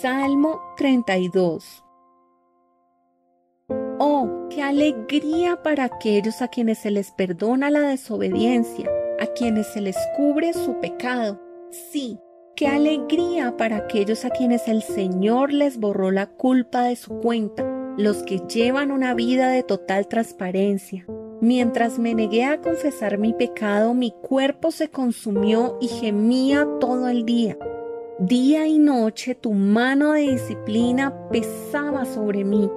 Salmo 32 Oh, qué alegría para aquellos a quienes se les perdona la desobediencia, a quienes se les cubre su pecado. Sí, qué alegría para aquellos a quienes el Señor les borró la culpa de su cuenta, los que llevan una vida de total transparencia. Mientras me negué a confesar mi pecado, mi cuerpo se consumió y gemía todo el día. Día y noche tu mano de disciplina pesaba sobre mí.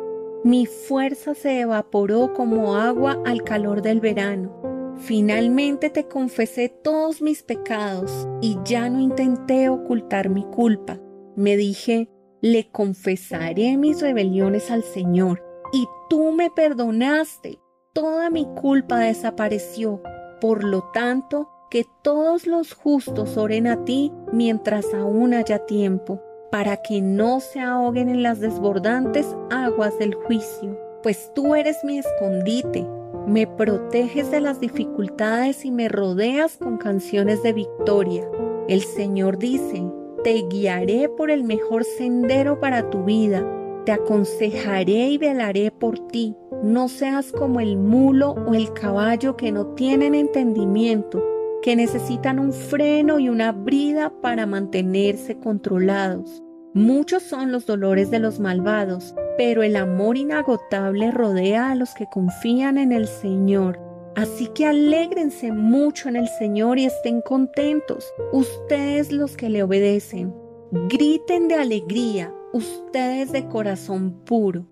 Mi fuerza se evaporó como agua al calor del verano. Finalmente te confesé todos mis pecados y ya no intenté ocultar mi culpa. Me dije, le confesaré mis rebeliones al Señor y tú me perdonaste. Toda mi culpa desapareció. Por lo tanto, que todos los justos oren a ti mientras aún haya tiempo, para que no se ahoguen en las desbordantes aguas del juicio, pues tú eres mi escondite, me proteges de las dificultades y me rodeas con canciones de victoria. El Señor dice, te guiaré por el mejor sendero para tu vida, te aconsejaré y velaré por ti. No seas como el mulo o el caballo que no tienen entendimiento que necesitan un freno y una brida para mantenerse controlados. Muchos son los dolores de los malvados, pero el amor inagotable rodea a los que confían en el Señor. Así que alégrense mucho en el Señor y estén contentos, ustedes los que le obedecen. Griten de alegría, ustedes de corazón puro.